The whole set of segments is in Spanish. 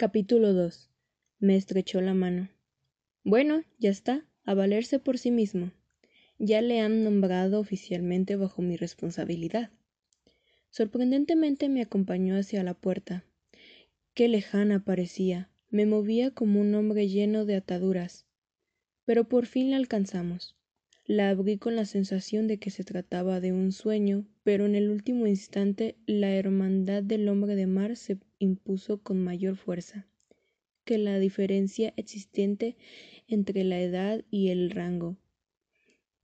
Capítulo 2. Me estrechó la mano. Bueno, ya está, a valerse por sí mismo. Ya le han nombrado oficialmente bajo mi responsabilidad. Sorprendentemente me acompañó hacia la puerta. Qué lejana parecía. Me movía como un hombre lleno de ataduras. Pero por fin la alcanzamos. La abrí con la sensación de que se trataba de un sueño, pero en el último instante la hermandad del hombre de mar se impuso con mayor fuerza que la diferencia existente entre la edad y el rango.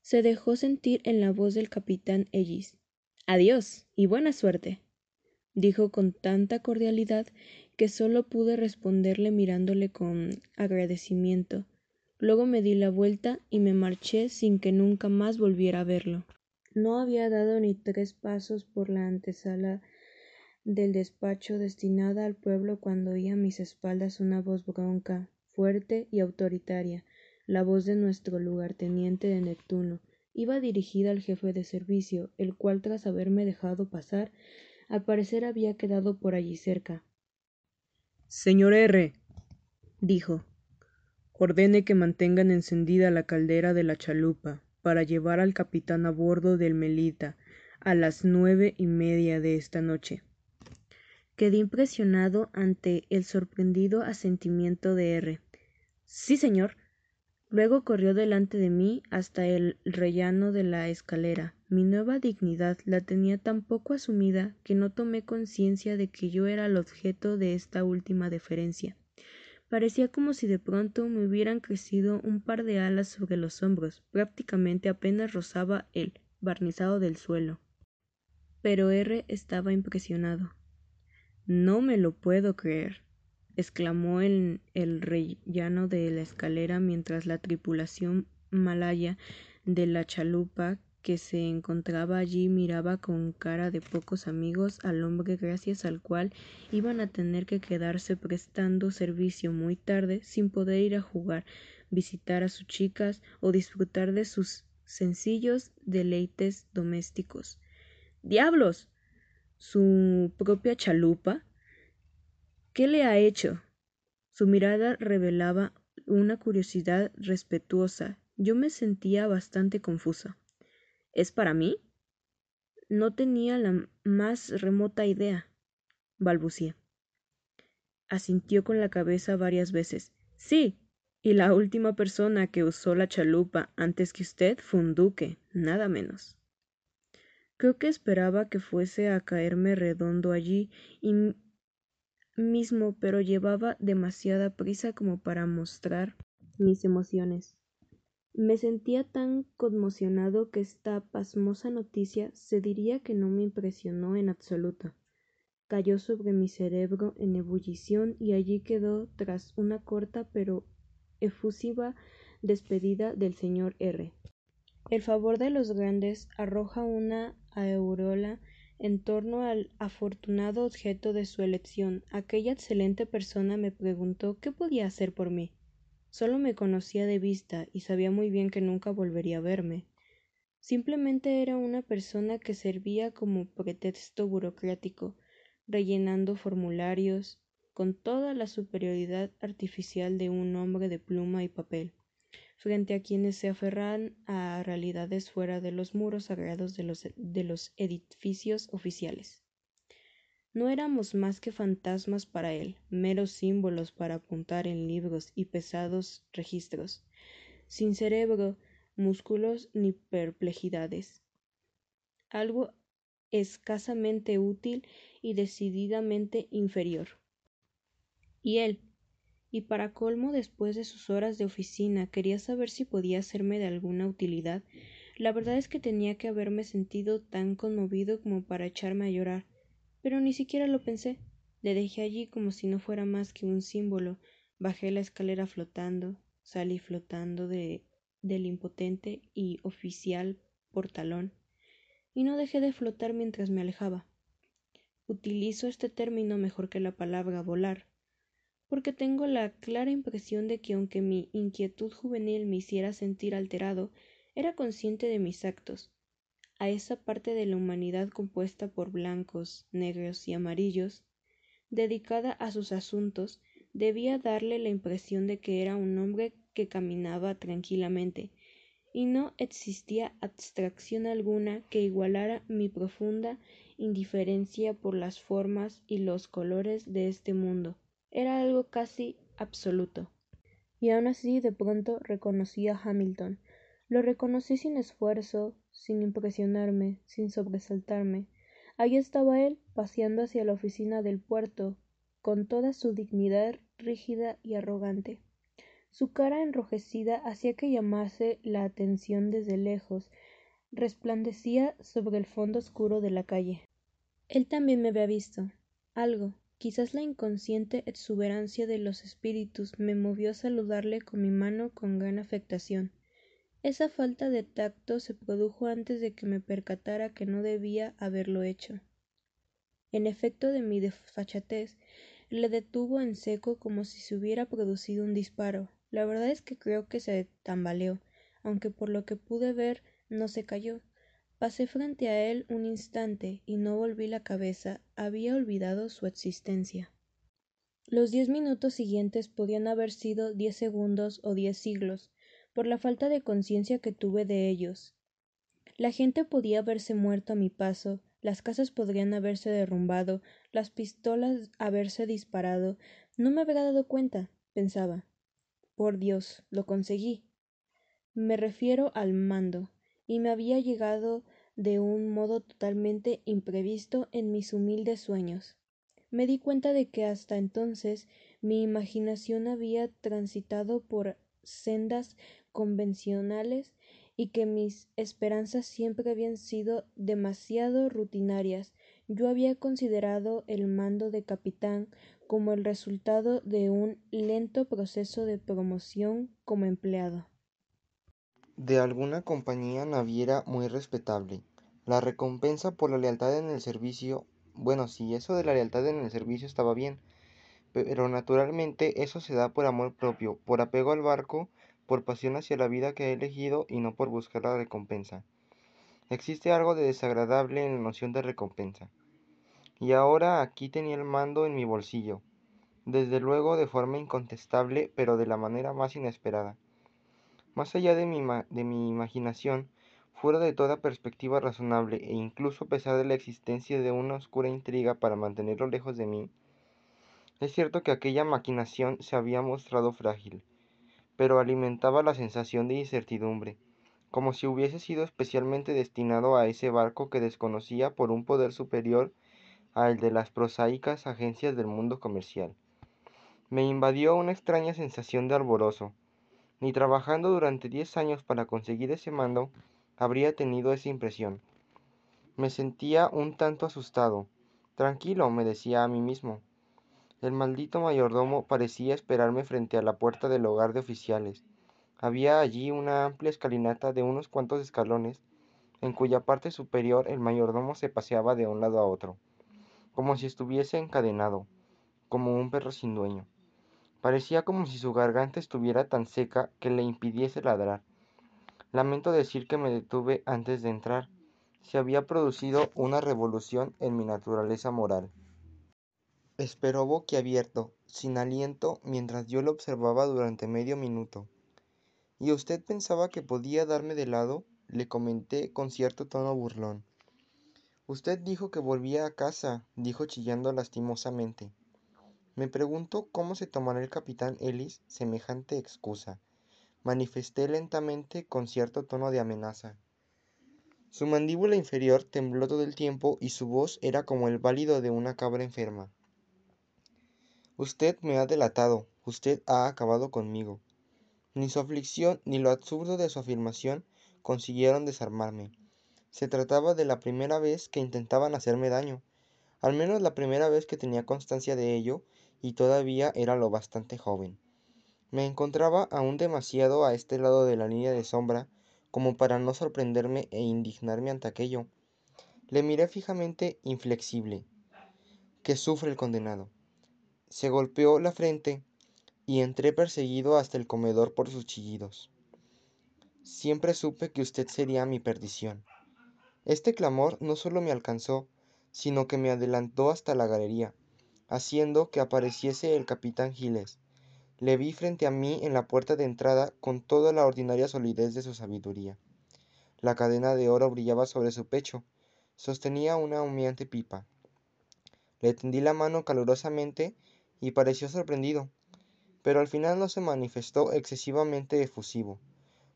Se dejó sentir en la voz del capitán Ellis. Adiós y buena suerte. dijo con tanta cordialidad que solo pude responderle mirándole con agradecimiento Luego me di la vuelta y me marché sin que nunca más volviera a verlo. No había dado ni tres pasos por la antesala del despacho destinada al pueblo cuando oí a mis espaldas una voz bronca, fuerte y autoritaria, la voz de nuestro lugarteniente de Neptuno. Iba dirigida al jefe de servicio, el cual tras haberme dejado pasar, al parecer había quedado por allí cerca. Señor R. dijo ordene que mantengan encendida la caldera de la chalupa para llevar al capitán a bordo del Melita a las nueve y media de esta noche. Quedé impresionado ante el sorprendido asentimiento de R. Sí, señor. Luego corrió delante de mí hasta el rellano de la escalera. Mi nueva dignidad la tenía tan poco asumida que no tomé conciencia de que yo era el objeto de esta última deferencia. Parecía como si de pronto me hubieran crecido un par de alas sobre los hombros, prácticamente apenas rozaba el barnizado del suelo. Pero R estaba impresionado. No me lo puedo creer, exclamó en el rellano de la escalera mientras la tripulación malaya de la chalupa que se encontraba allí miraba con cara de pocos amigos al hombre gracias al cual iban a tener que quedarse prestando servicio muy tarde sin poder ir a jugar, visitar a sus chicas o disfrutar de sus sencillos deleites domésticos. ¡Diablos! ¿Su propia chalupa? ¿Qué le ha hecho? Su mirada revelaba una curiosidad respetuosa. Yo me sentía bastante confusa. ¿Es para mí? No tenía la más remota idea, balbucié. Asintió con la cabeza varias veces. Sí, y la última persona que usó la chalupa antes que usted fue un duque, nada menos. Creo que esperaba que fuese a caerme redondo allí y mismo, pero llevaba demasiada prisa como para mostrar mis emociones. Me sentía tan conmocionado que esta pasmosa noticia se diría que no me impresionó en absoluto. Cayó sobre mi cerebro en ebullición y allí quedó tras una corta pero efusiva despedida del señor R. El favor de los grandes arroja una aureola en torno al afortunado objeto de su elección. Aquella excelente persona me preguntó qué podía hacer por mí. Solo me conocía de vista y sabía muy bien que nunca volvería a verme. Simplemente era una persona que servía como pretexto burocrático, rellenando formularios con toda la superioridad artificial de un hombre de pluma y papel, frente a quienes se aferran a realidades fuera de los muros sagrados de los, de los edificios oficiales. No éramos más que fantasmas para él, meros símbolos para apuntar en libros y pesados registros, sin cerebro, músculos ni perplejidades. Algo escasamente útil y decididamente inferior. Y él, y para colmo después de sus horas de oficina, quería saber si podía serme de alguna utilidad. La verdad es que tenía que haberme sentido tan conmovido como para echarme a llorar pero ni siquiera lo pensé. Le dejé allí como si no fuera más que un símbolo. Bajé la escalera flotando, salí flotando de, del impotente y oficial portalón, y no dejé de flotar mientras me alejaba. Utilizo este término mejor que la palabra volar, porque tengo la clara impresión de que aunque mi inquietud juvenil me hiciera sentir alterado, era consciente de mis actos, a esa parte de la humanidad compuesta por blancos, negros y amarillos, dedicada a sus asuntos, debía darle la impresión de que era un hombre que caminaba tranquilamente, y no existía abstracción alguna que igualara mi profunda indiferencia por las formas y los colores de este mundo. Era algo casi absoluto. Y aun así de pronto reconocí a Hamilton. Lo reconocí sin esfuerzo, sin impresionarme, sin sobresaltarme. Allí estaba él, paseando hacia la oficina del puerto, con toda su dignidad rígida y arrogante. Su cara enrojecida hacía que llamase la atención desde lejos, resplandecía sobre el fondo oscuro de la calle. Él también me había visto. Algo, quizás la inconsciente exuberancia de los espíritus, me movió a saludarle con mi mano con gran afectación. Esa falta de tacto se produjo antes de que me percatara que no debía haberlo hecho. En efecto de mi desfachatez, le detuvo en seco como si se hubiera producido un disparo. La verdad es que creo que se tambaleó, aunque por lo que pude ver no se cayó. Pasé frente a él un instante y no volví la cabeza. Había olvidado su existencia. Los diez minutos siguientes podían haber sido diez segundos o diez siglos por la falta de conciencia que tuve de ellos. La gente podía haberse muerto a mi paso, las casas podrían haberse derrumbado, las pistolas haberse disparado. No me habría dado cuenta, pensaba. Por Dios, lo conseguí. Me refiero al mando, y me había llegado de un modo totalmente imprevisto en mis humildes sueños. Me di cuenta de que hasta entonces mi imaginación había transitado por sendas convencionales y que mis esperanzas siempre habían sido demasiado rutinarias. Yo había considerado el mando de capitán como el resultado de un lento proceso de promoción como empleado. De alguna compañía naviera muy respetable. La recompensa por la lealtad en el servicio. Bueno, sí, eso de la lealtad en el servicio estaba bien, pero naturalmente eso se da por amor propio, por apego al barco por pasión hacia la vida que he elegido y no por buscar la recompensa. Existe algo de desagradable en la noción de recompensa. Y ahora aquí tenía el mando en mi bolsillo, desde luego de forma incontestable, pero de la manera más inesperada. Más allá de mi, de mi imaginación, fuera de toda perspectiva razonable e incluso a pesar de la existencia de una oscura intriga para mantenerlo lejos de mí, es cierto que aquella maquinación se había mostrado frágil, pero alimentaba la sensación de incertidumbre, como si hubiese sido especialmente destinado a ese barco que desconocía por un poder superior al de las prosaicas agencias del mundo comercial. Me invadió una extraña sensación de alborozo. Ni trabajando durante diez años para conseguir ese mando habría tenido esa impresión. Me sentía un tanto asustado. Tranquilo, me decía a mí mismo. El maldito mayordomo parecía esperarme frente a la puerta del hogar de oficiales. Había allí una amplia escalinata de unos cuantos escalones, en cuya parte superior el mayordomo se paseaba de un lado a otro, como si estuviese encadenado, como un perro sin dueño. Parecía como si su garganta estuviera tan seca que le impidiese ladrar. Lamento decir que me detuve antes de entrar. Se había producido una revolución en mi naturaleza moral. Esperó boquiabierto, sin aliento, mientras yo lo observaba durante medio minuto. ¿Y usted pensaba que podía darme de lado? le comenté con cierto tono burlón. Usted dijo que volvía a casa, dijo chillando lastimosamente. Me pregunto cómo se tomará el capitán Ellis semejante excusa. Manifesté lentamente con cierto tono de amenaza. Su mandíbula inferior tembló todo el tiempo y su voz era como el válido de una cabra enferma. Usted me ha delatado, usted ha acabado conmigo. Ni su aflicción ni lo absurdo de su afirmación consiguieron desarmarme. Se trataba de la primera vez que intentaban hacerme daño, al menos la primera vez que tenía constancia de ello, y todavía era lo bastante joven. Me encontraba aún demasiado a este lado de la línea de sombra como para no sorprenderme e indignarme ante aquello. Le miré fijamente, inflexible. Que sufre el condenado se golpeó la frente y entré perseguido hasta el comedor por sus chillidos. Siempre supe que usted sería mi perdición. Este clamor no solo me alcanzó, sino que me adelantó hasta la galería. haciendo que apareciese el capitán Giles. Le vi frente a mí en la puerta de entrada con toda la ordinaria solidez de su sabiduría. La cadena de oro brillaba sobre su pecho. Sostenía una humeante pipa. Le tendí la mano calurosamente y pareció sorprendido, pero al final no se manifestó excesivamente efusivo,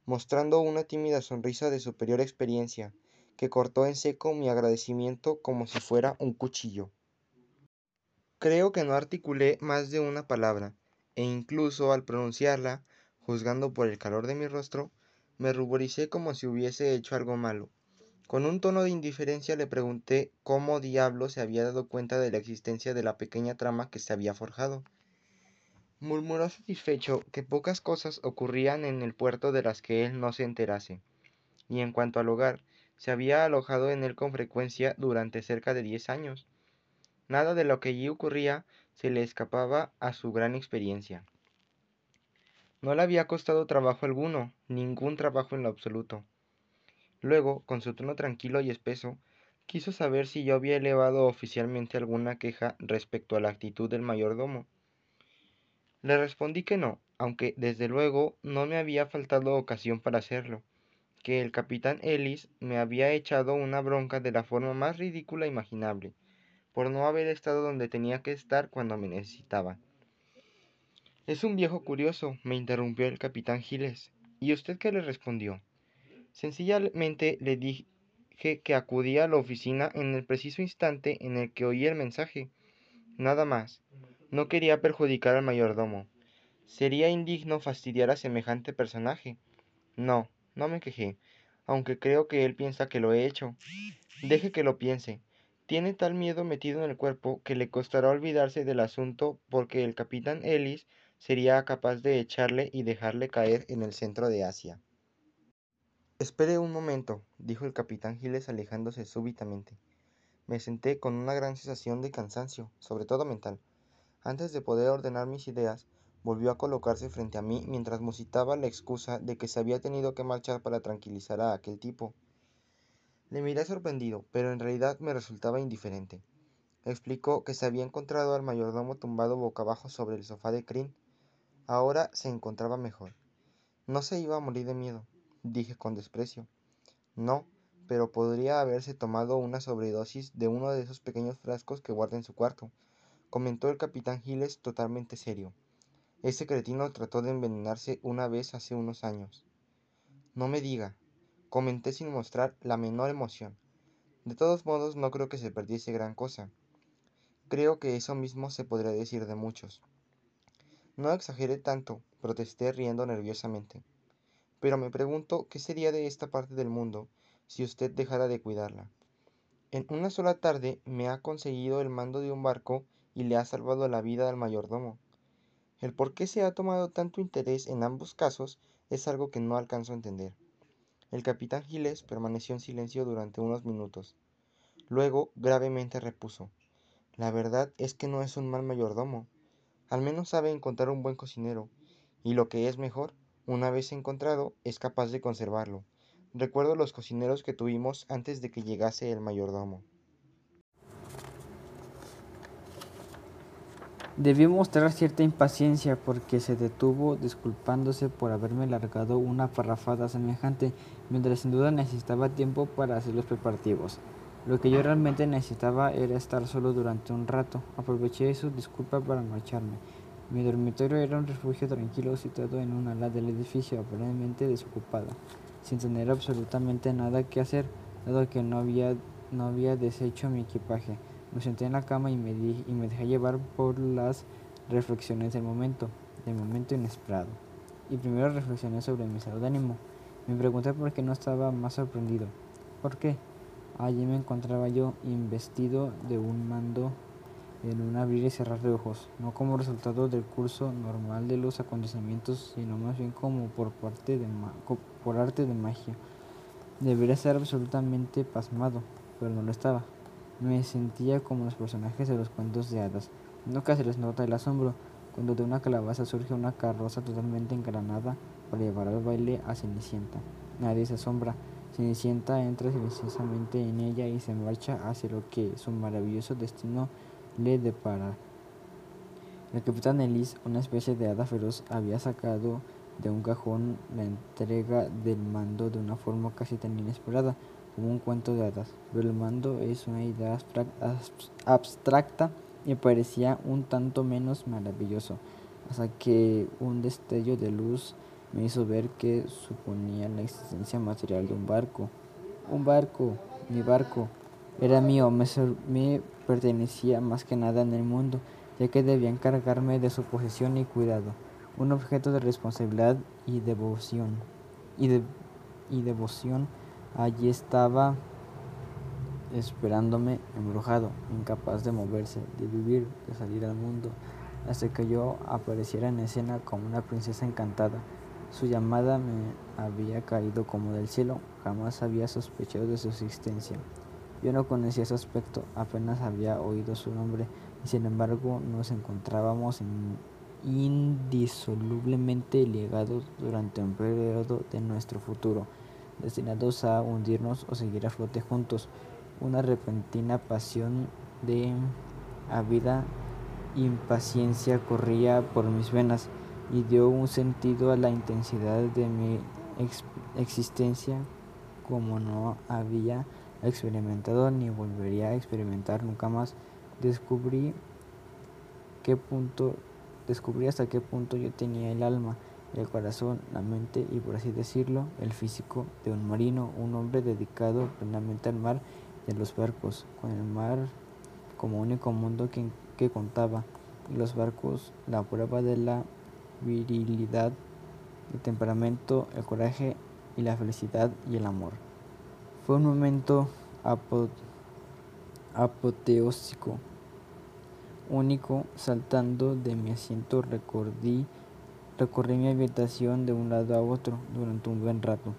mostrando una tímida sonrisa de superior experiencia, que cortó en seco mi agradecimiento como si fuera un cuchillo. Creo que no articulé más de una palabra, e incluso al pronunciarla, juzgando por el calor de mi rostro, me ruboricé como si hubiese hecho algo malo. Con un tono de indiferencia le pregunté cómo diablo se había dado cuenta de la existencia de la pequeña trama que se había forjado. Murmuró satisfecho que pocas cosas ocurrían en el puerto de las que él no se enterase, y en cuanto al hogar, se había alojado en él con frecuencia durante cerca de diez años. Nada de lo que allí ocurría se le escapaba a su gran experiencia. No le había costado trabajo alguno, ningún trabajo en lo absoluto. Luego, con su tono tranquilo y espeso, quiso saber si yo había elevado oficialmente alguna queja respecto a la actitud del mayordomo. Le respondí que no, aunque desde luego no me había faltado ocasión para hacerlo, que el capitán Ellis me había echado una bronca de la forma más ridícula imaginable, por no haber estado donde tenía que estar cuando me necesitaba. Es un viejo curioso, me interrumpió el capitán Giles. ¿Y usted qué le respondió? Sencillamente le dije que acudía a la oficina en el preciso instante en el que oí el mensaje. Nada más. No quería perjudicar al mayordomo. Sería indigno fastidiar a semejante personaje. No, no me quejé, aunque creo que él piensa que lo he hecho. Deje que lo piense. Tiene tal miedo metido en el cuerpo que le costará olvidarse del asunto porque el capitán Ellis sería capaz de echarle y dejarle caer en el centro de Asia. Espere un momento, dijo el capitán Giles alejándose súbitamente. Me senté con una gran sensación de cansancio, sobre todo mental. Antes de poder ordenar mis ideas, volvió a colocarse frente a mí mientras musitaba la excusa de que se había tenido que marchar para tranquilizar a aquel tipo. Le miré sorprendido, pero en realidad me resultaba indiferente. Explicó que se había encontrado al mayordomo tumbado boca abajo sobre el sofá de crin. Ahora se encontraba mejor. No se iba a morir de miedo dije con desprecio. No, pero podría haberse tomado una sobredosis de uno de esos pequeños frascos que guarda en su cuarto, comentó el capitán Giles totalmente serio. Ese cretino trató de envenenarse una vez hace unos años. No me diga, comenté sin mostrar la menor emoción. De todos modos, no creo que se perdiese gran cosa. Creo que eso mismo se podría decir de muchos. No exageré tanto, protesté riendo nerviosamente pero me pregunto qué sería de esta parte del mundo si usted dejara de cuidarla. En una sola tarde me ha conseguido el mando de un barco y le ha salvado la vida al mayordomo. El por qué se ha tomado tanto interés en ambos casos es algo que no alcanzo a entender. El capitán Giles permaneció en silencio durante unos minutos. Luego gravemente repuso La verdad es que no es un mal mayordomo. Al menos sabe encontrar un buen cocinero, y lo que es mejor, una vez encontrado, es capaz de conservarlo. Recuerdo los cocineros que tuvimos antes de que llegase el mayordomo. Debió mostrar cierta impaciencia porque se detuvo disculpándose por haberme largado una parrafada semejante, mientras sin duda necesitaba tiempo para hacer los preparativos. Lo que yo realmente necesitaba era estar solo durante un rato. Aproveché su disculpa para marcharme. Mi dormitorio era un refugio tranquilo situado en un ala del edificio aparentemente desocupada, sin tener absolutamente nada que hacer, dado que no había, no había deshecho mi equipaje. Me senté en la cama y me, di, y me dejé llevar por las reflexiones del momento, del momento inesperado. Y primero reflexioné sobre mi estado de ánimo. Me pregunté por qué no estaba más sorprendido. ¿Por qué? Allí me encontraba yo investido de un mando en un abrir y cerrar de ojos, no como resultado del curso normal de los acontecimientos, sino más bien como por, parte de por arte de magia. Debería estar absolutamente pasmado, pero no lo estaba. Me sentía como los personajes de los cuentos de hadas. Nunca se les nota el asombro cuando de una calabaza surge una carroza totalmente engranada para llevar al baile a Cenicienta. Nadie se asombra. Cenicienta entra silenciosamente en ella y se marcha hacia lo que su maravilloso destino le depara. El capitán Ellis, una especie de hada feroz, había sacado de un cajón la entrega del mando de una forma casi tan inesperada como un cuento de hadas. Pero el mando es una idea abstracta y parecía un tanto menos maravilloso, hasta que un destello de luz me hizo ver que suponía la existencia material de un barco. Un barco, mi barco, era mío, me, pertenecía más que nada en el mundo ya que debía encargarme de su posesión y cuidado, un objeto de responsabilidad y devoción. Y, de, y devoción allí estaba esperándome embrujado, incapaz de moverse, de vivir, de salir al mundo, hasta que yo apareciera en escena como una princesa encantada. Su llamada me había caído como del cielo, jamás había sospechado de su existencia. Yo no conocía su aspecto, apenas había oído su nombre, y sin embargo nos encontrábamos indisolublemente ligados durante un periodo de nuestro futuro, destinados a hundirnos o seguir a flote juntos. Una repentina pasión de ávida impaciencia corría por mis venas y dio un sentido a la intensidad de mi existencia como no había experimentado ni volvería a experimentar nunca más. Descubrí qué punto, descubrí hasta qué punto yo tenía el alma, el corazón, la mente y por así decirlo, el físico de un marino, un hombre dedicado plenamente al mar y a los barcos, con el mar como único mundo que, que contaba, y los barcos la prueba de la virilidad, el temperamento, el coraje y la felicidad y el amor. Fue un momento apoteósico único, saltando de mi asiento recorrí, recorrí mi habitación de un lado a otro durante un buen rato.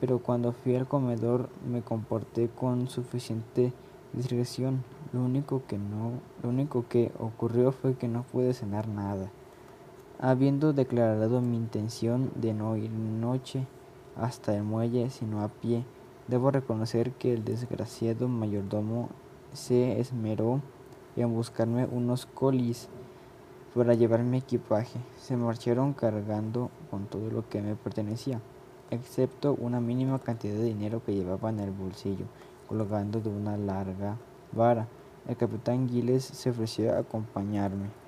Pero cuando fui al comedor me comporté con suficiente discreción. Lo único que no, lo único que ocurrió fue que no pude cenar nada. Habiendo declarado mi intención de no ir noche hasta el muelle, sino a pie, debo reconocer que el desgraciado mayordomo se esmeró en buscarme unos colis para llevar mi equipaje. Se marcharon cargando con todo lo que me pertenecía, excepto una mínima cantidad de dinero que llevaba en el bolsillo, colgando de una larga vara. El capitán Giles se ofreció a acompañarme.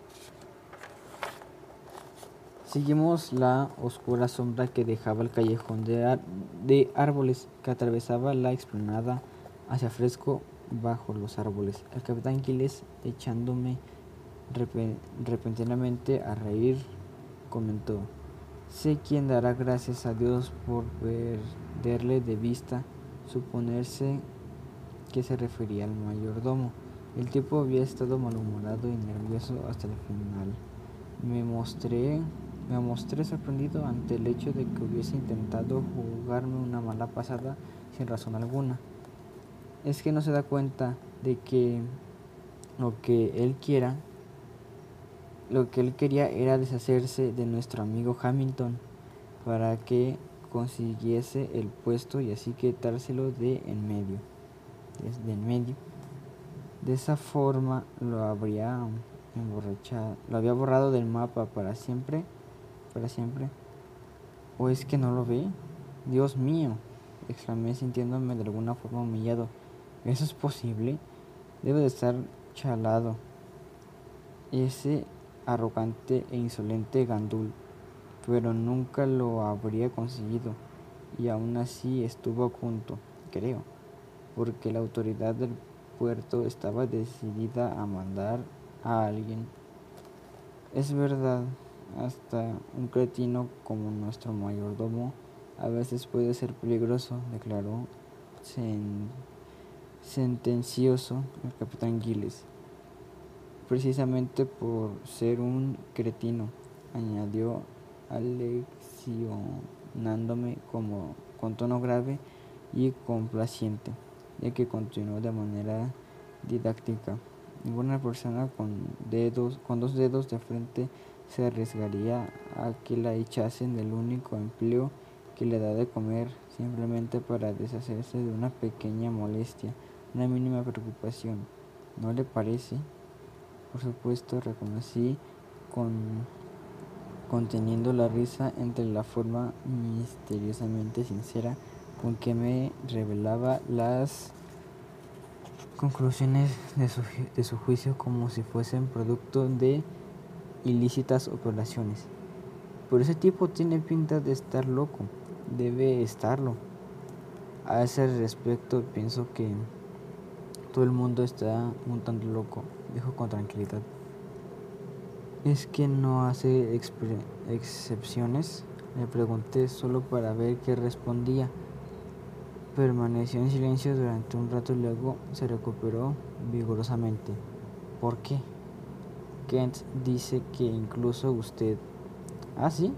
Seguimos la oscura sombra que dejaba el callejón de, árboles que atravesaba la explanada hacia fresco bajo los árboles. El capitán Giles, echándome repentinamente a reír, comentó, sé quién dará gracias a Dios por perderle de vista, suponerse que se refería al mayordomo. El tipo había estado malhumorado y nervioso hasta el final. Me mostré, me mostré sorprendido ante el hecho de que hubiese intentado jugarme una mala pasada sin razón alguna es que no se da cuenta de que lo que él quiera, lo que él quería era deshacerse de nuestro amigo Hamilton para que consiguiese el puesto y así quitárselo de en medio, desde en medio. De esa forma lo habría emborrachado, lo había borrado del mapa para siempre, para siempre. ¿O es que no lo ve? Dios mío, exclamé sintiéndome de alguna forma humillado. ¿Eso es posible? Debe de estar chalado. Ese arrogante e insolente gandul. Pero nunca lo habría conseguido. Y aún así estuvo a punto, creo. Porque la autoridad del puerto estaba decidida a mandar a alguien. Es verdad, hasta un cretino como nuestro mayordomo a veces puede ser peligroso, declaró sentencioso el capitán Giles, precisamente por ser un cretino, añadió aleccionándome como con tono grave y complaciente, ya que continuó de manera didáctica. Ninguna persona con dedos, con dos dedos de frente se arriesgaría a que la echasen del único empleo que le da de comer simplemente para deshacerse de una pequeña molestia una mínima preocupación. ¿No le parece? Por supuesto, reconocí con, conteniendo la risa entre la forma misteriosamente sincera con que me revelaba las conclusiones de su, de su juicio como si fuesen producto de ilícitas operaciones. Pero ese tipo tiene pinta de estar loco, debe estarlo. A ese respecto pienso que todo el mundo está un tanto loco, dijo con tranquilidad. ¿Es que no hace excepciones? Le pregunté solo para ver qué respondía. Permaneció en silencio durante un rato y luego se recuperó vigorosamente. ¿Por qué? Kent dice que incluso usted... ¿Ah, sí?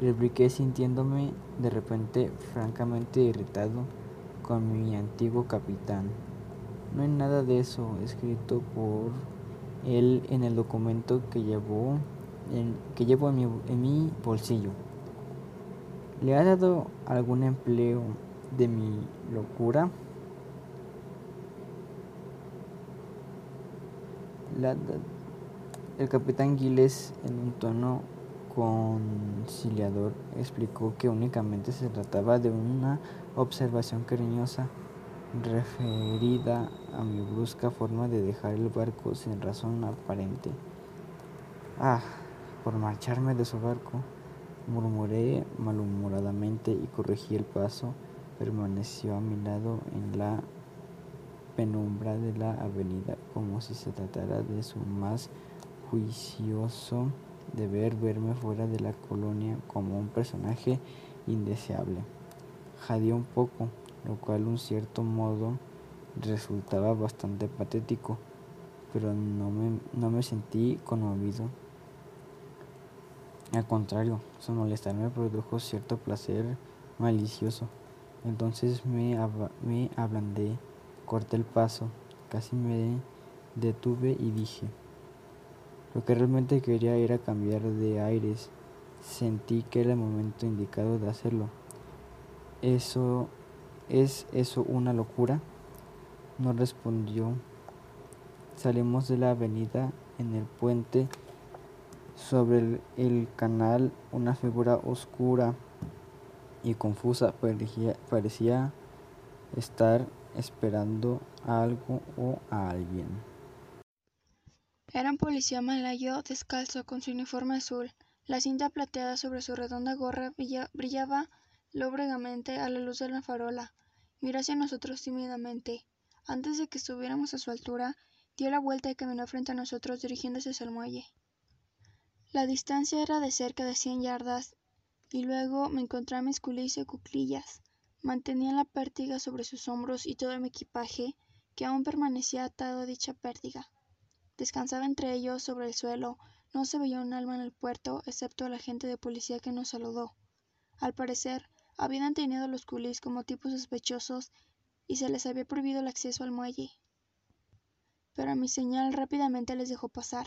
Repliqué sintiéndome de repente francamente irritado con mi antiguo capitán. No hay nada de eso escrito por él en el documento que llevó en, que llevo en mi, en mi bolsillo. ¿Le ha dado algún empleo de mi locura? La, el capitán Giles, en un tono conciliador, explicó que únicamente se trataba de una observación cariñosa referida a mi brusca forma de dejar el barco sin razón aparente. Ah, por marcharme de su barco, murmuré malhumoradamente y corregí el paso. Permaneció a mi lado en la penumbra de la avenida como si se tratara de su más juicioso deber verme fuera de la colonia como un personaje indeseable. Jadeó un poco, lo cual un cierto modo resultaba bastante patético, pero no me, no me sentí conmovido. Al contrario, su molestar me produjo cierto placer malicioso. Entonces me, me ablandé, corté el paso, casi me detuve y dije, lo que realmente quería era cambiar de aires. Sentí que era el momento indicado de hacerlo. ¿Eso es eso una locura? No respondió. Salimos de la avenida en el puente. Sobre el, canal una figura oscura y confusa parecía, parecía estar esperando a algo o a alguien. Era un policía malayo descalzo con su uniforme azul. La cinta plateada sobre su redonda gorra brillaba lóbregamente a la luz de la farola. Miró hacia nosotros tímidamente. Antes de que estuviéramos a su altura, dio la vuelta y caminó frente a nosotros dirigiéndose hacia el muelle. La distancia era de cerca de cien yardas, y luego me encontré a mis y cuclillas. Mantenía la pértiga sobre sus hombros y todo mi equipaje, que aún permanecía atado a dicha pértiga. Descansaba entre ellos sobre el suelo. No se veía un alma en el puerto, excepto el agente de policía que nos saludó. Al parecer, habían tenido a los culis como tipos sospechosos y se les había prohibido el acceso al muelle. Pero a mi señal rápidamente les dejó pasar.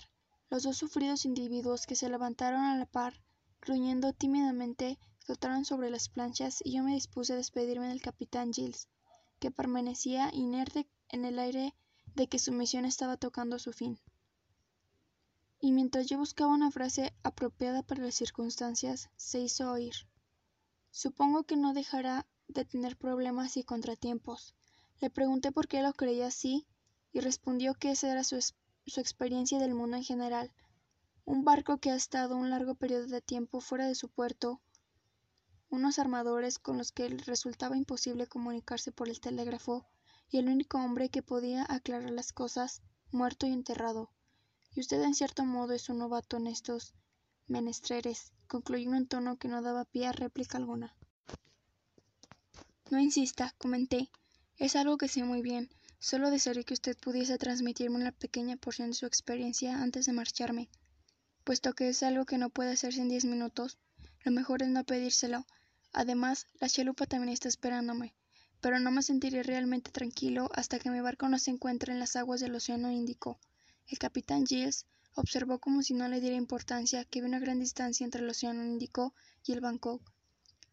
Los dos sufridos individuos que se levantaron a la par, gruñendo tímidamente, flotaron sobre las planchas y yo me dispuse a despedirme del capitán Giles, que permanecía inerte en el aire de que su misión estaba tocando su fin. Y mientras yo buscaba una frase apropiada para las circunstancias, se hizo oír. Supongo que no dejará de tener problemas y contratiempos. Le pregunté por qué lo creía así y respondió que esa era su, experiencia del mundo en general. Un barco que ha estado un largo periodo de tiempo fuera de su puerto, unos armadores con los que resultaba imposible comunicarse por el telégrafo, y el único hombre que podía aclarar las cosas, muerto y enterrado. Y usted en cierto modo es un novato en estos menesteres, concluyó en un tono que no daba pie a réplica alguna. No insista, comenté. Es algo que sé muy bien. Solo desearía que usted pudiese transmitirme una pequeña porción de su experiencia antes de marcharme. Puesto que es algo que no puede hacerse en diez minutos, lo mejor es no pedírselo. Además, la chalupa también está esperándome pero no me sentiré realmente tranquilo hasta que mi barco no se encuentre en las aguas del Océano Índico. El capitán Giles observó como si no le diera importancia que había una gran distancia entre el Océano Índico y el Bangkok,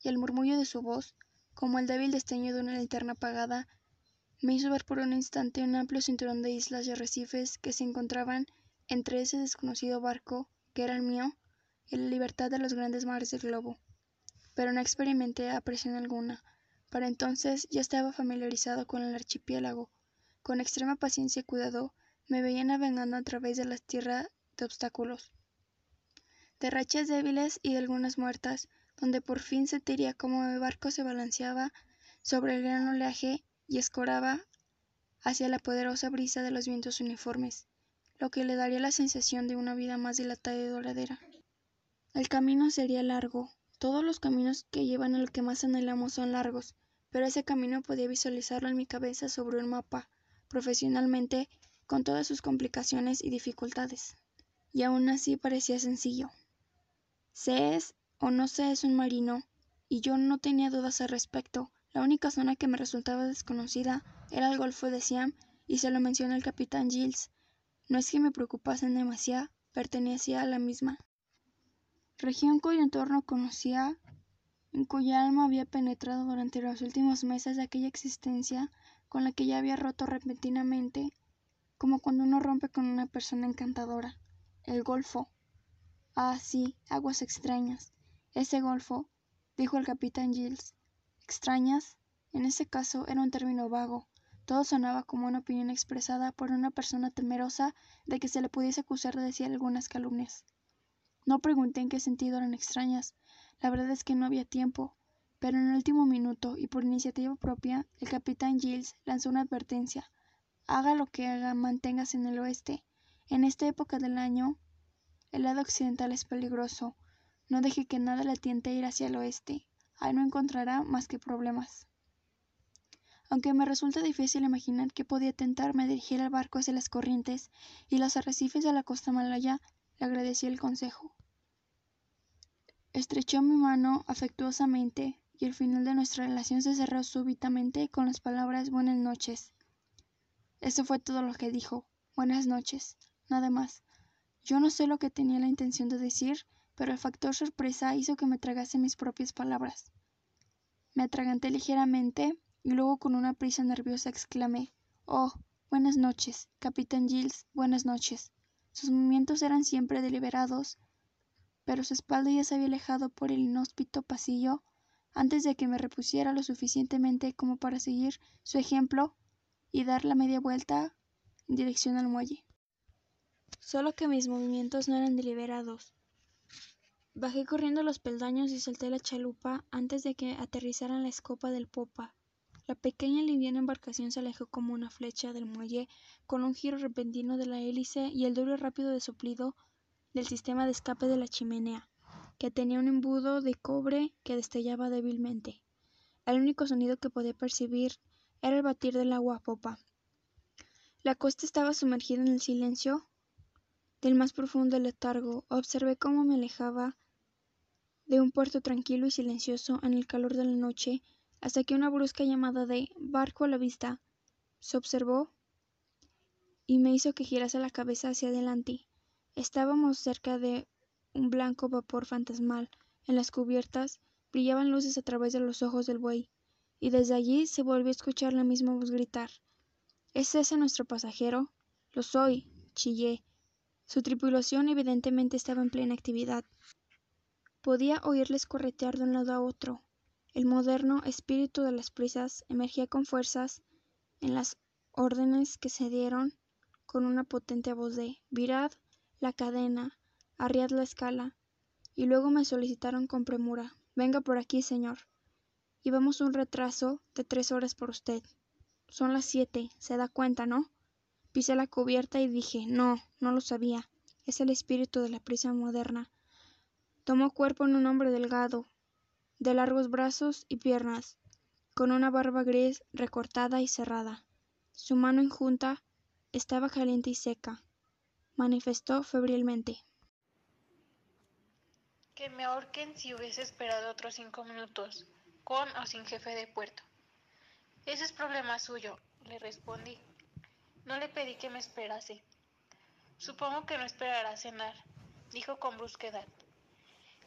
y el murmullo de su voz, como el débil destello de una linterna apagada, me hizo ver por un instante un amplio cinturón de islas y arrecifes que se encontraban entre ese desconocido barco que era el mío, y la libertad de los grandes mares del globo. Pero no experimenté apresión alguna. Para entonces ya estaba familiarizado con el archipiélago. Con extrema paciencia y cuidado me veía navegando a través de las tierras de obstáculos, de rachas débiles y de algunas muertas, donde por fin sentiría cómo mi barco se balanceaba sobre el gran oleaje y escoraba hacia la poderosa brisa de los vientos uniformes, lo que le daría la sensación de una vida más dilatada y duradera. El camino sería largo. Todos los caminos que llevan a lo que más anhelamos son largos, pero ese camino podía visualizarlo en mi cabeza sobre un mapa, profesionalmente, con todas sus complicaciones y dificultades. Y aún así parecía sencillo. Se es o no se es un marino, y yo no tenía dudas al respecto. La única zona que me resultaba desconocida era el Golfo de Siam, y se lo mencioné al capitán Giles. No es que me preocupasen demasiado, pertenecía a la misma. Región cuyo entorno conocía, en cuya alma había penetrado durante los últimos meses de aquella existencia con la que ya había roto repentinamente, como cuando uno rompe con una persona encantadora. El Golfo. Ah, sí, aguas extrañas. Ese Golfo, dijo el capitán Giles. ¿Extrañas? En ese caso era un término vago. Todo sonaba como una opinión expresada por una persona temerosa de que se le pudiese acusar de decir algunas calumnias. No pregunté en qué sentido eran extrañas. La verdad es que no había tiempo. Pero en el último minuto, y por iniciativa propia, el capitán Giles lanzó una advertencia. Haga lo que haga, manténgase en el oeste. En esta época del año, el lado occidental es peligroso. No deje que nada le tiente a ir hacia el oeste. Ahí no encontrará más que problemas. Aunque me resulta difícil imaginar qué podía tentarme a dirigir el barco hacia las corrientes y los arrecifes de la costa malaya, le agradecí el consejo. Estrechó mi mano afectuosamente y el final de nuestra relación se cerró súbitamente con las palabras buenas noches. Eso fue todo lo que dijo. Buenas noches. Nada más. Yo no sé lo que tenía la intención de decir, pero el factor sorpresa hizo que me tragase mis propias palabras. Me atraganté ligeramente y luego con una prisa nerviosa exclamé Oh, buenas noches, capitán Giles, buenas noches. Sus movimientos eran siempre deliberados, pero su espalda ya se había alejado por el inhóspito pasillo antes de que me repusiera lo suficientemente como para seguir su ejemplo y dar la media vuelta en dirección al muelle. Solo que mis movimientos no eran deliberados. Bajé corriendo los peldaños y salté la chalupa antes de que aterrizara la escopa del popa. La pequeña y liviana embarcación se alejó como una flecha del muelle, con un giro repentino de la hélice y el duro rápido de soplido del sistema de escape de la chimenea que tenía un embudo de cobre que destellaba débilmente. El único sonido que podía percibir era el batir del agua a popa. La costa estaba sumergida en el silencio del más profundo letargo. Observé cómo me alejaba de un puerto tranquilo y silencioso en el calor de la noche, hasta que una brusca llamada de barco a la vista se observó y me hizo que girase la cabeza hacia adelante. Estábamos cerca de un blanco vapor fantasmal. En las cubiertas brillaban luces a través de los ojos del buey, y desde allí se volvió a escuchar la misma voz gritar. ¿Es ese nuestro pasajero? Lo soy, chillé. Su tripulación evidentemente estaba en plena actividad. Podía oírles corretear de un lado a otro. El moderno espíritu de las prisas emergía con fuerzas en las órdenes que se dieron con una potente voz de virad la cadena, arriad la escala, y luego me solicitaron con premura venga por aquí, señor. Llevamos un retraso de tres horas por usted. Son las siete, se da cuenta, ¿no? Pisé la cubierta y dije no, no lo sabía. Es el espíritu de la prisa moderna. Tomó cuerpo en un hombre delgado, de largos brazos y piernas, con una barba gris recortada y cerrada. Su mano enjunta estaba caliente y seca, manifestó febrilmente. Que me ahorquen si hubiese esperado otros cinco minutos, con o sin jefe de puerto. Ese es problema suyo, le respondí. No le pedí que me esperase. Supongo que no esperará cenar, dijo con brusquedad.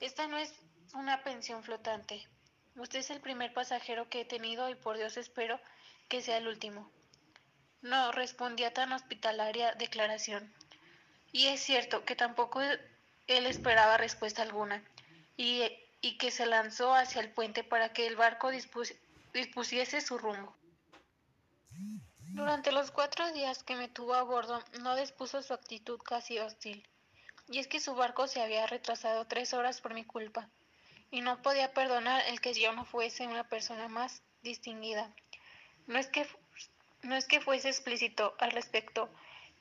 Esta no es una pensión flotante. Usted es el primer pasajero que he tenido y por Dios espero que sea el último. No, respondí a tan hospitalaria declaración. Y es cierto que tampoco él esperaba respuesta alguna, y, y que se lanzó hacia el puente para que el barco dispus- dispusiese su rumbo. Durante los cuatro días que me tuvo a bordo, no dispuso su actitud casi hostil. Y es que su barco se había retrasado tres horas por mi culpa, y no podía perdonar el que yo no fuese una persona más distinguida. No es que, no es que fuese explícito al respecto,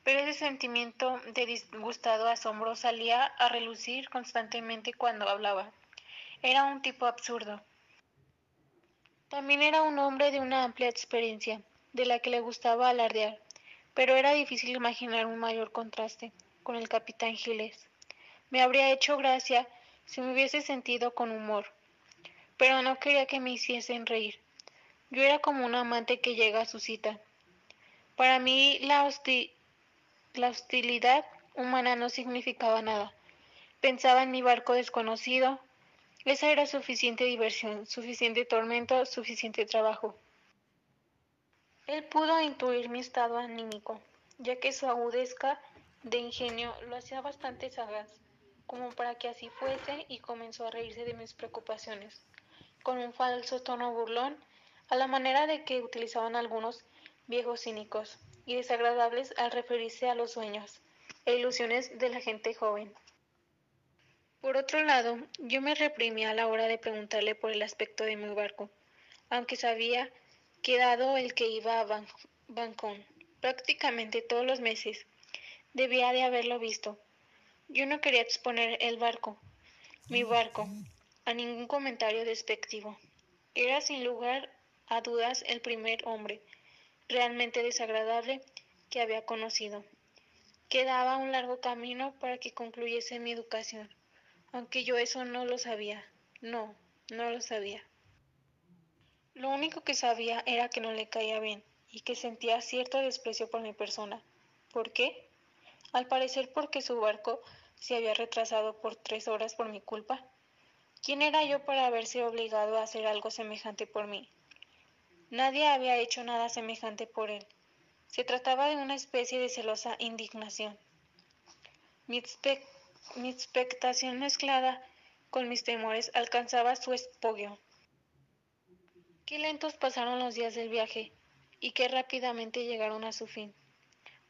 pero ese sentimiento de disgustado asombro salía a relucir constantemente cuando hablaba. Era un tipo absurdo. También era un hombre de una amplia experiencia, de la que le gustaba alardear, pero era difícil imaginar un mayor contraste con el capitán Giles. Me habría hecho gracia si me hubiese sentido con humor, pero no quería que me hiciesen reír. Yo era como un amante que llega a su cita. Para mí la, hosti la hostilidad humana no significaba nada. Pensaba en mi barco desconocido. Esa era suficiente diversión, suficiente tormento, suficiente trabajo. Él pudo intuir mi estado anímico, ya que su agudezca de ingenio lo hacía bastante sagaz, como para que así fuese, y comenzó a reírse de mis preocupaciones, con un falso tono burlón, a la manera de que utilizaban algunos viejos cínicos y desagradables al referirse a los sueños e ilusiones de la gente joven. Por otro lado, yo me reprimía a la hora de preguntarle por el aspecto de mi barco, aunque sabía que dado el que iba a Ban Bangkok prácticamente todos los meses, debía de haberlo visto. Yo no quería exponer el barco, mi barco, a ningún comentario despectivo. Era sin lugar a dudas el primer hombre realmente desagradable que había conocido. Quedaba un largo camino para que concluyese mi educación, aunque yo eso no lo sabía. No, no lo sabía. Lo único que sabía era que no le caía bien y que sentía cierto desprecio por mi persona. ¿Por qué? Al parecer porque su barco se había retrasado por tres horas por mi culpa. ¿Quién era yo para haberse obligado a hacer algo semejante por mí? Nadie había hecho nada semejante por él. Se trataba de una especie de celosa indignación. Mi, expect mi expectación mezclada con mis temores alcanzaba su espogio. Qué lentos pasaron los días del viaje y qué rápidamente llegaron a su fin.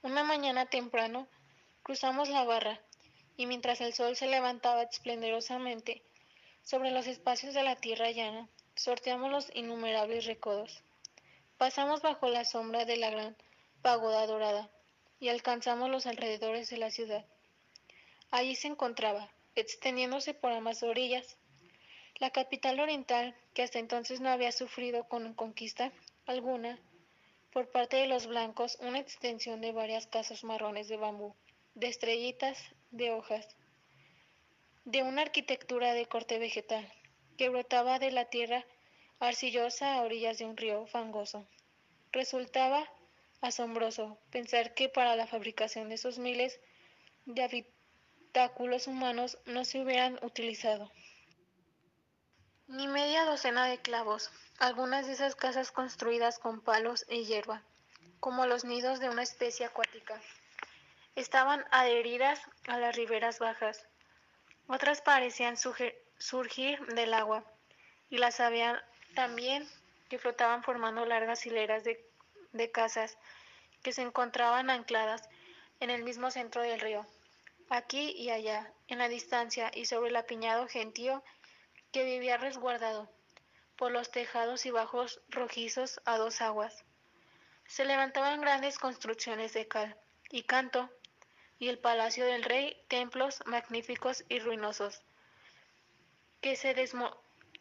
Una mañana temprano cruzamos la barra y mientras el sol se levantaba esplendorosamente sobre los espacios de la tierra llana, sorteamos los innumerables recodos. Pasamos bajo la sombra de la gran pagoda dorada y alcanzamos los alrededores de la ciudad. Allí se encontraba, extendiéndose por ambas orillas, la capital oriental, que hasta entonces no había sufrido con conquista alguna, por parte de los blancos, una extensión de varias casas marrones de bambú, de estrellitas, de hojas, de una arquitectura de corte vegetal, que brotaba de la tierra arcillosa a orillas de un río fangoso. Resultaba asombroso pensar que para la fabricación de esos miles de habitáculos humanos no se hubieran utilizado ni media docena de clavos, algunas de esas casas construidas con palos y hierba, como los nidos de una especie acuática. Estaban adheridas a las riberas bajas, otras parecían surgir del agua, y las había también que flotaban formando largas hileras de, de casas que se encontraban ancladas en el mismo centro del río, aquí y allá, en la distancia y sobre el apiñado gentío que vivía resguardado por los tejados y bajos rojizos a dos aguas. Se levantaban grandes construcciones de cal y canto, y el palacio del rey, templos magníficos y ruinosos, que se desmo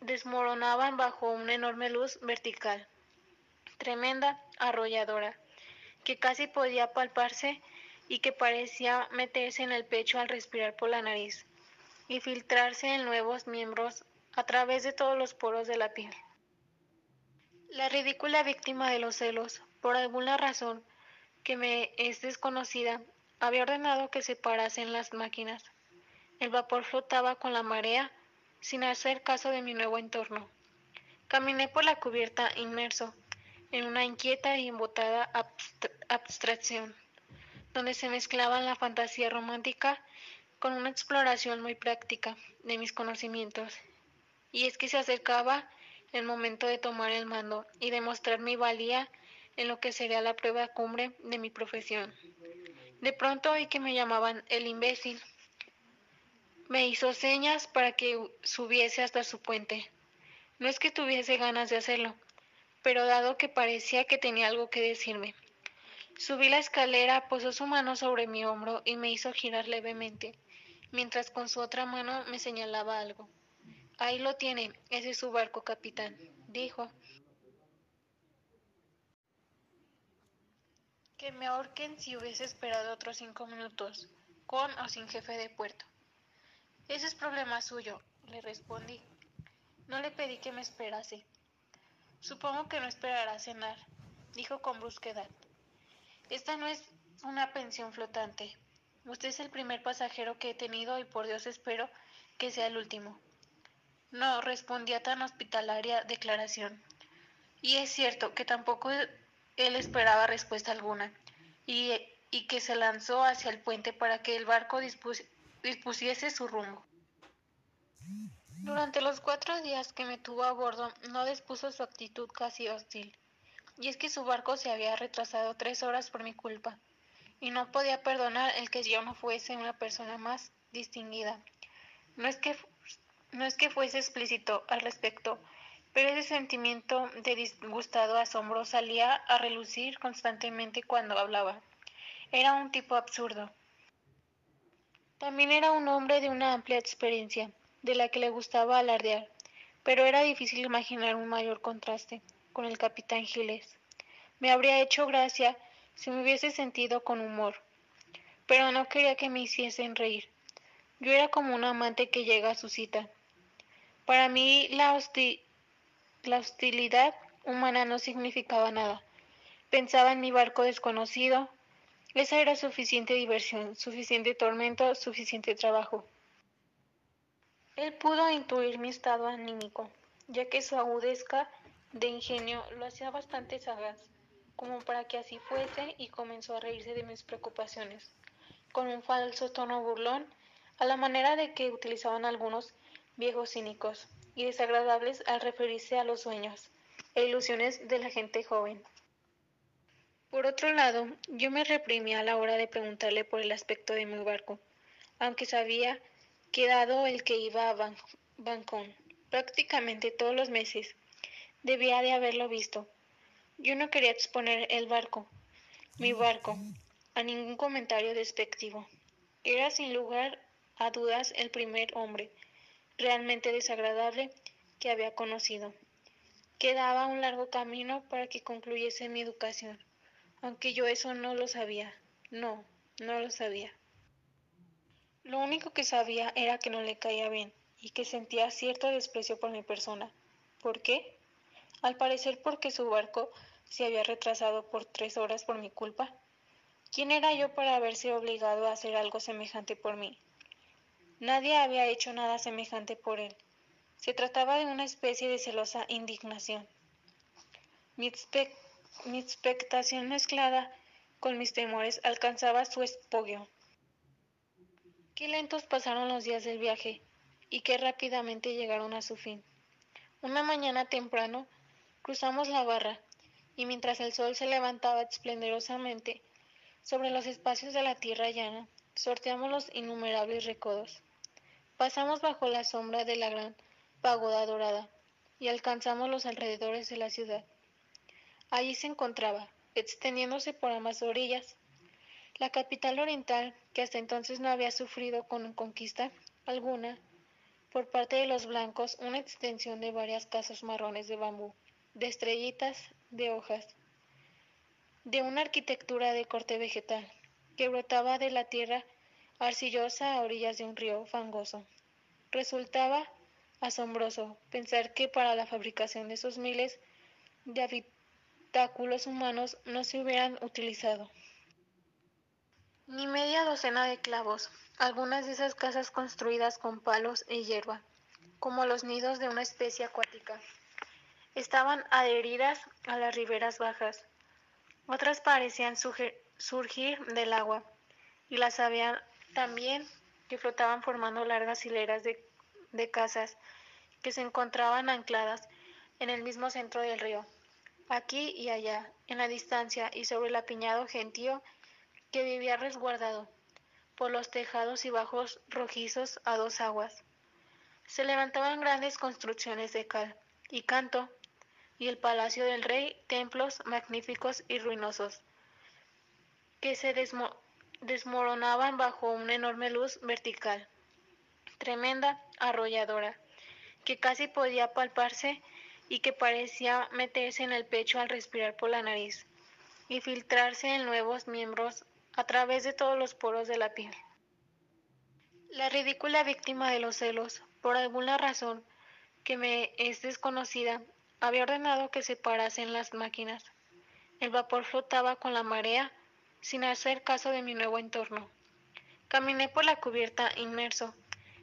desmoronaban bajo una enorme luz vertical, tremenda, arrolladora, que casi podía palparse y que parecía meterse en el pecho al respirar por la nariz y filtrarse en nuevos miembros a través de todos los poros de la piel. La ridícula víctima de los celos, por alguna razón que me es desconocida, había ordenado que se parasen las máquinas. El vapor flotaba con la marea sin hacer caso de mi nuevo entorno. Caminé por la cubierta inmerso en una inquieta y embotada abstracción, donde se mezclaban la fantasía romántica con una exploración muy práctica de mis conocimientos. Y es que se acercaba el momento de tomar el mando y demostrar mi valía en lo que sería la prueba cumbre de mi profesión. De pronto oí que me llamaban el imbécil. Me hizo señas para que subiese hasta su puente. No es que tuviese ganas de hacerlo, pero dado que parecía que tenía algo que decirme. Subí la escalera, posó su mano sobre mi hombro y me hizo girar levemente, mientras con su otra mano me señalaba algo. Ahí lo tiene, ese es su barco, capitán, dijo. Que me ahorquen si hubiese esperado otros cinco minutos, con o sin jefe de puerto. Ese es problema suyo, le respondí. No le pedí que me esperase. Supongo que no esperará cenar, dijo con brusquedad. Esta no es una pensión flotante. Usted es el primer pasajero que he tenido y por Dios espero que sea el último. No, respondí a tan hospitalaria declaración. Y es cierto que tampoco él esperaba respuesta alguna, y, y que se lanzó hacia el puente para que el barco dispus dispusiese su rumbo. Durante los cuatro días que me tuvo a bordo no dispuso su actitud casi hostil, y es que su barco se había retrasado tres horas por mi culpa, y no podía perdonar el que yo no fuese una persona más distinguida. No es que, no es que fuese explícito al respecto, pero ese sentimiento de disgustado asombro salía a relucir constantemente cuando hablaba. Era un tipo absurdo. También era un hombre de una amplia experiencia, de la que le gustaba alardear, pero era difícil imaginar un mayor contraste con el capitán Giles. Me habría hecho gracia si me hubiese sentido con humor, pero no quería que me hiciesen reír. Yo era como un amante que llega a su cita. Para mí la, la hostilidad humana no significaba nada. Pensaba en mi barco desconocido. Esa era suficiente diversión, suficiente tormento, suficiente trabajo. Él pudo intuir mi estado anímico, ya que su agudezca de ingenio lo hacía bastante sagaz, como para que así fuese, y comenzó a reírse de mis preocupaciones, con un falso tono burlón, a la manera de que utilizaban algunos viejos cínicos y desagradables al referirse a los sueños e ilusiones de la gente joven. Por otro lado, yo me reprimí a la hora de preguntarle por el aspecto de mi barco, aunque sabía quedado el que iba a Bancón prácticamente todos los meses. Debía de haberlo visto. Yo no quería exponer el barco, mi barco, a ningún comentario despectivo. Era sin lugar a dudas el primer hombre realmente desagradable que había conocido. Quedaba un largo camino para que concluyese mi educación, aunque yo eso no lo sabía. No, no lo sabía. Lo único que sabía era que no le caía bien y que sentía cierto desprecio por mi persona. ¿Por qué? Al parecer porque su barco se había retrasado por tres horas por mi culpa. ¿Quién era yo para haberse obligado a hacer algo semejante por mí? Nadie había hecho nada semejante por él. Se trataba de una especie de celosa indignación. Mi, mi expectación mezclada con mis temores alcanzaba su espogio. Qué lentos pasaron los días del viaje y qué rápidamente llegaron a su fin. Una mañana temprano cruzamos la barra y mientras el sol se levantaba esplendorosamente sobre los espacios de la tierra llana, sorteamos los innumerables recodos. Pasamos bajo la sombra de la gran pagoda dorada y alcanzamos los alrededores de la ciudad. Allí se encontraba, extendiéndose por ambas orillas, la capital oriental, que hasta entonces no había sufrido con conquista alguna por parte de los blancos, una extensión de varias casas marrones de bambú, de estrellitas, de hojas, de una arquitectura de corte vegetal, que brotaba de la tierra arcillosa a orillas de un río fangoso. Resultaba asombroso pensar que para la fabricación de esos miles de humanos no se hubieran utilizado ni media docena de clavos, algunas de esas casas construidas con palos y hierba, como los nidos de una especie acuática. Estaban adheridas a las riberas bajas, otras parecían surgir del agua, y las había también que flotaban formando largas hileras de casas que se encontraban ancladas en el mismo centro del río, aquí y allá, en la distancia y sobre el apiñado gentío que vivía resguardado por los tejados y bajos rojizos a dos aguas. Se levantaban grandes construcciones de cal y canto, y el palacio del rey, templos magníficos y ruinosos, que se desmo desmoronaban bajo una enorme luz vertical, tremenda, arrolladora, que casi podía palparse y que parecía meterse en el pecho al respirar por la nariz y filtrarse en nuevos miembros a través de todos los poros de la piel. La ridícula víctima de los celos, por alguna razón que me es desconocida, había ordenado que se parasen las máquinas. El vapor flotaba con la marea sin hacer caso de mi nuevo entorno. Caminé por la cubierta inmerso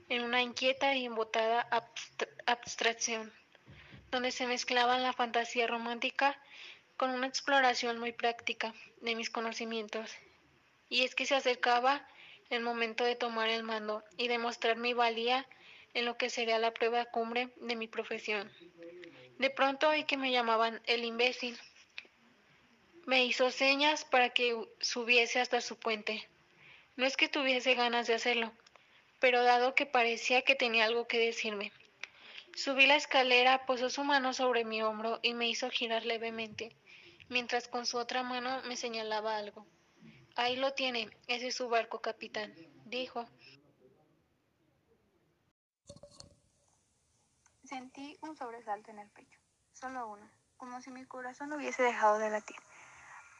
en una inquieta y embotada abstracción, donde se mezclaban la fantasía romántica con una exploración muy práctica de mis conocimientos. Y es que se acercaba el momento de tomar el mando y demostrar mi valía en lo que sería la prueba cumbre de mi profesión. De pronto oí que me llamaban el imbécil. Me hizo señas para que subiese hasta su puente. No es que tuviese ganas de hacerlo, pero dado que parecía que tenía algo que decirme. Subí la escalera, posó su mano sobre mi hombro y me hizo girar levemente, mientras con su otra mano me señalaba algo. Ahí lo tiene, ese es su barco, capitán, dijo. Sentí un sobresalto en el pecho, solo uno, como si mi corazón hubiese dejado de latir.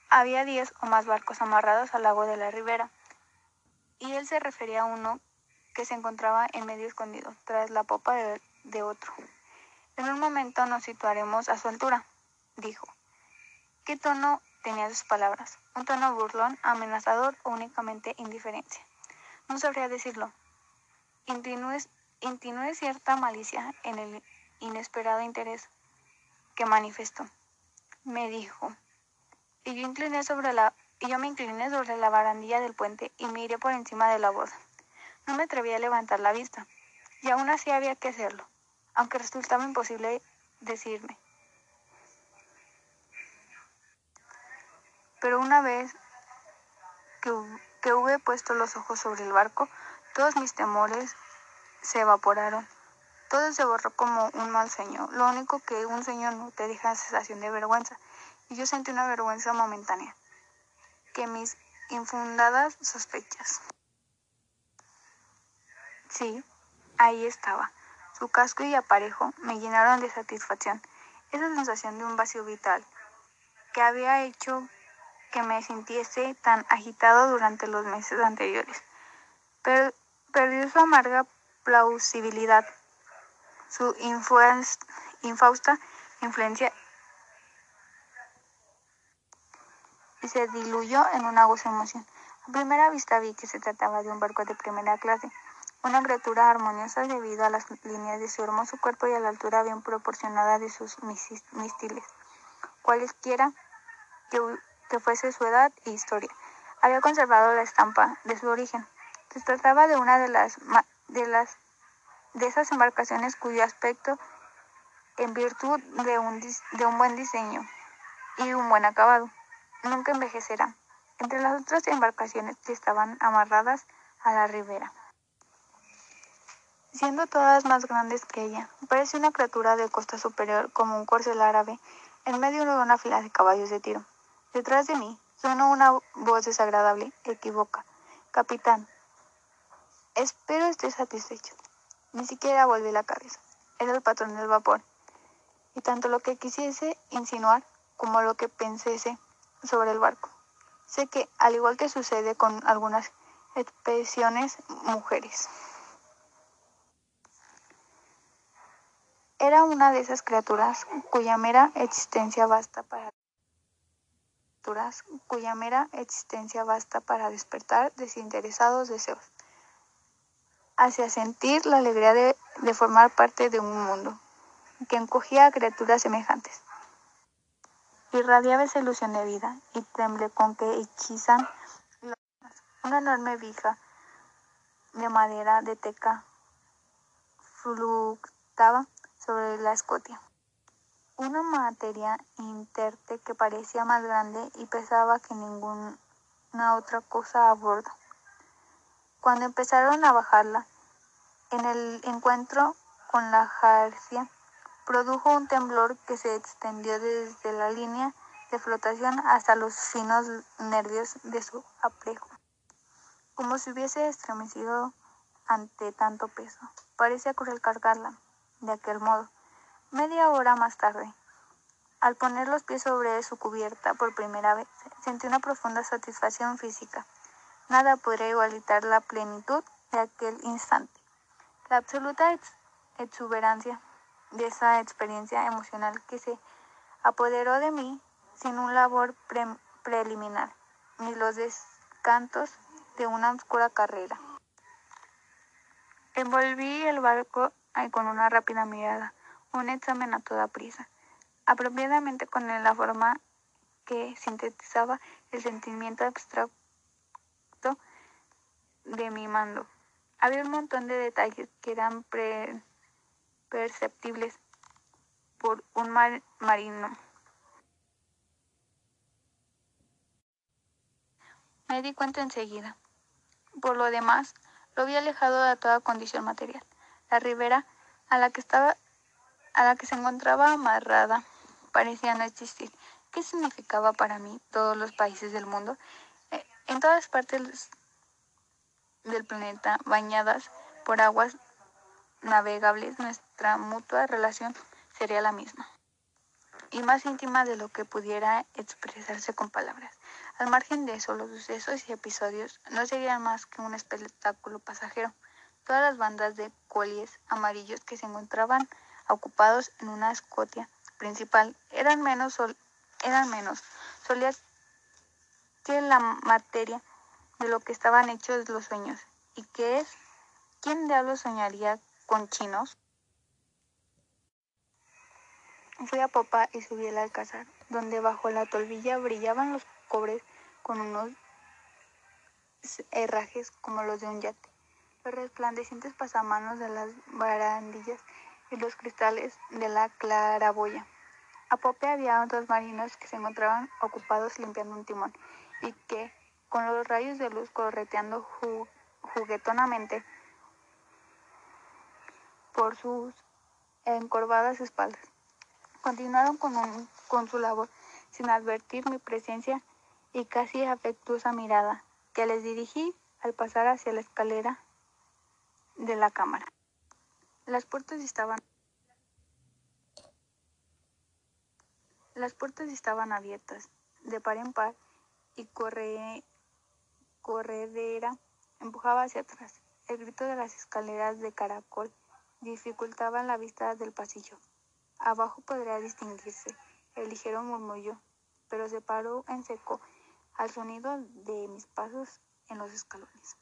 Había diez o más barcos amarrados al lago de la ribera, y él se refería a uno que se encontraba en medio escondido, tras la popa de, de otro. En un momento nos situaremos a su altura, dijo. ¿Qué tono tenía sus palabras? ¿Un tono burlón, amenazador o únicamente indiferencia? No sabría decirlo. Intinué cierta malicia en el inesperado interés que manifestó. Me dijo, y yo, incliné sobre la, y yo me incliné sobre la barandilla del puente y miré por encima de la boda. No me atreví a levantar la vista, y aún así había que hacerlo, aunque resultaba imposible decirme. Pero una vez que, que hube puesto los ojos sobre el barco, todos mis temores se evaporaron. Todo se borró como un mal sueño. Lo único que un sueño no te deja sensación de vergüenza. Y yo sentí una vergüenza momentánea. Que mis infundadas sospechas. Sí, ahí estaba. Su casco y aparejo me llenaron de satisfacción. Esa sensación de un vacío vital que había hecho que me sintiese tan agitado durante los meses anteriores. Perdió su amarga plausibilidad, su infausta influencia y se diluyó en una gozosa emoción. A primera vista vi que se trataba de un barco de primera clase, una criatura armoniosa debido a las líneas de su hermoso cuerpo y a la altura bien proporcionada de sus mistiles, cualesquiera que, fuese su edad e historia. Había conservado la estampa de su origen. Se trataba de una de las de las de esas embarcaciones cuyo aspecto, en virtud de un, de un buen diseño y un buen acabado, nunca envejecerá. Entre las otras embarcaciones que estaban amarradas a la ribera. Siendo todas más grandes que ella, parece una criatura de costa superior como un corcel árabe en medio de una fila de caballos de tiro. Detrás de mí sonó una voz desagradable, equivoca. Capitán, espero esté satisfecho. Ni siquiera volví la cabeza. Era el patrón del vapor. Y tanto lo que quisiese insinuar como lo que pensese sobre el barco. Sé que, al igual que sucede con algunas expediciones mujeres, era una de esas criaturas cuya mera existencia basta para despertar desinteresados deseos hacia sentir la alegría de, de formar parte de un mundo que encogía a criaturas semejantes. Irradiaba esa ilusión de vida y temble con que hechizan una enorme vija de madera de teca fluctaba sobre la escotia. Una materia interte que parecía más grande y pesaba que ninguna otra cosa a bordo. Cuando empezaron a bajarla, en el encuentro con la jarcia, produjo un temblor que se extendió desde la línea de flotación hasta los finos nervios de su aprejo, como si hubiese estremecido ante tanto peso. Parecía cruel cargarla de aquel modo. Media hora más tarde, al poner los pies sobre su cubierta por primera vez, sentí una profunda satisfacción física. Nada podría igualitar la plenitud de aquel instante. La absoluta exuberancia de esa experiencia emocional que se apoderó de mí sin un labor preliminar, ni los descantos de una oscura carrera. Envolví el barco con una rápida mirada, un examen a toda prisa, apropiadamente con la forma que sintetizaba el sentimiento abstracto de mi mando. Había un montón de detalles que eran perceptibles por un marino. Me di cuenta enseguida. Por lo demás, lo había alejado de toda condición material. La ribera a la que estaba a la que se encontraba amarrada parecía no existir. ¿Qué significaba para mí todos los países del mundo? Eh, en todas partes del planeta, bañadas por aguas navegables, nuestra mutua relación sería la misma y más íntima de lo que pudiera expresarse con palabras. Al margen de eso, los sucesos y episodios no serían más que un espectáculo pasajero. Todas las bandas de colies amarillos que se encontraban ocupados en una escotia principal eran menos, eran menos sólidas que la materia de lo que estaban hechos los sueños. ¿Y qué es? ¿Quién diablos soñaría con chinos? Fui a popa y subí al alcázar, donde bajo la tolvilla brillaban los cobres con unos herrajes como los de un yate. Los resplandecientes pasamanos de las barandillas y los cristales de la claraboya. A pope había otros marinos que se encontraban ocupados limpiando un timón y que, con los rayos de luz correteando juguetonamente por sus encorvadas espaldas, continuaron con, con su labor sin advertir mi presencia y casi afectuosa mirada que les dirigí al pasar hacia la escalera de la cámara. Las puertas estaban Las puertas estaban abiertas, de par en par, y corre, corredera empujaba hacia atrás. El grito de las escaleras de caracol dificultaba la vista del pasillo. Abajo podría distinguirse el ligero murmullo, pero se paró en seco al sonido de mis pasos en los escalones.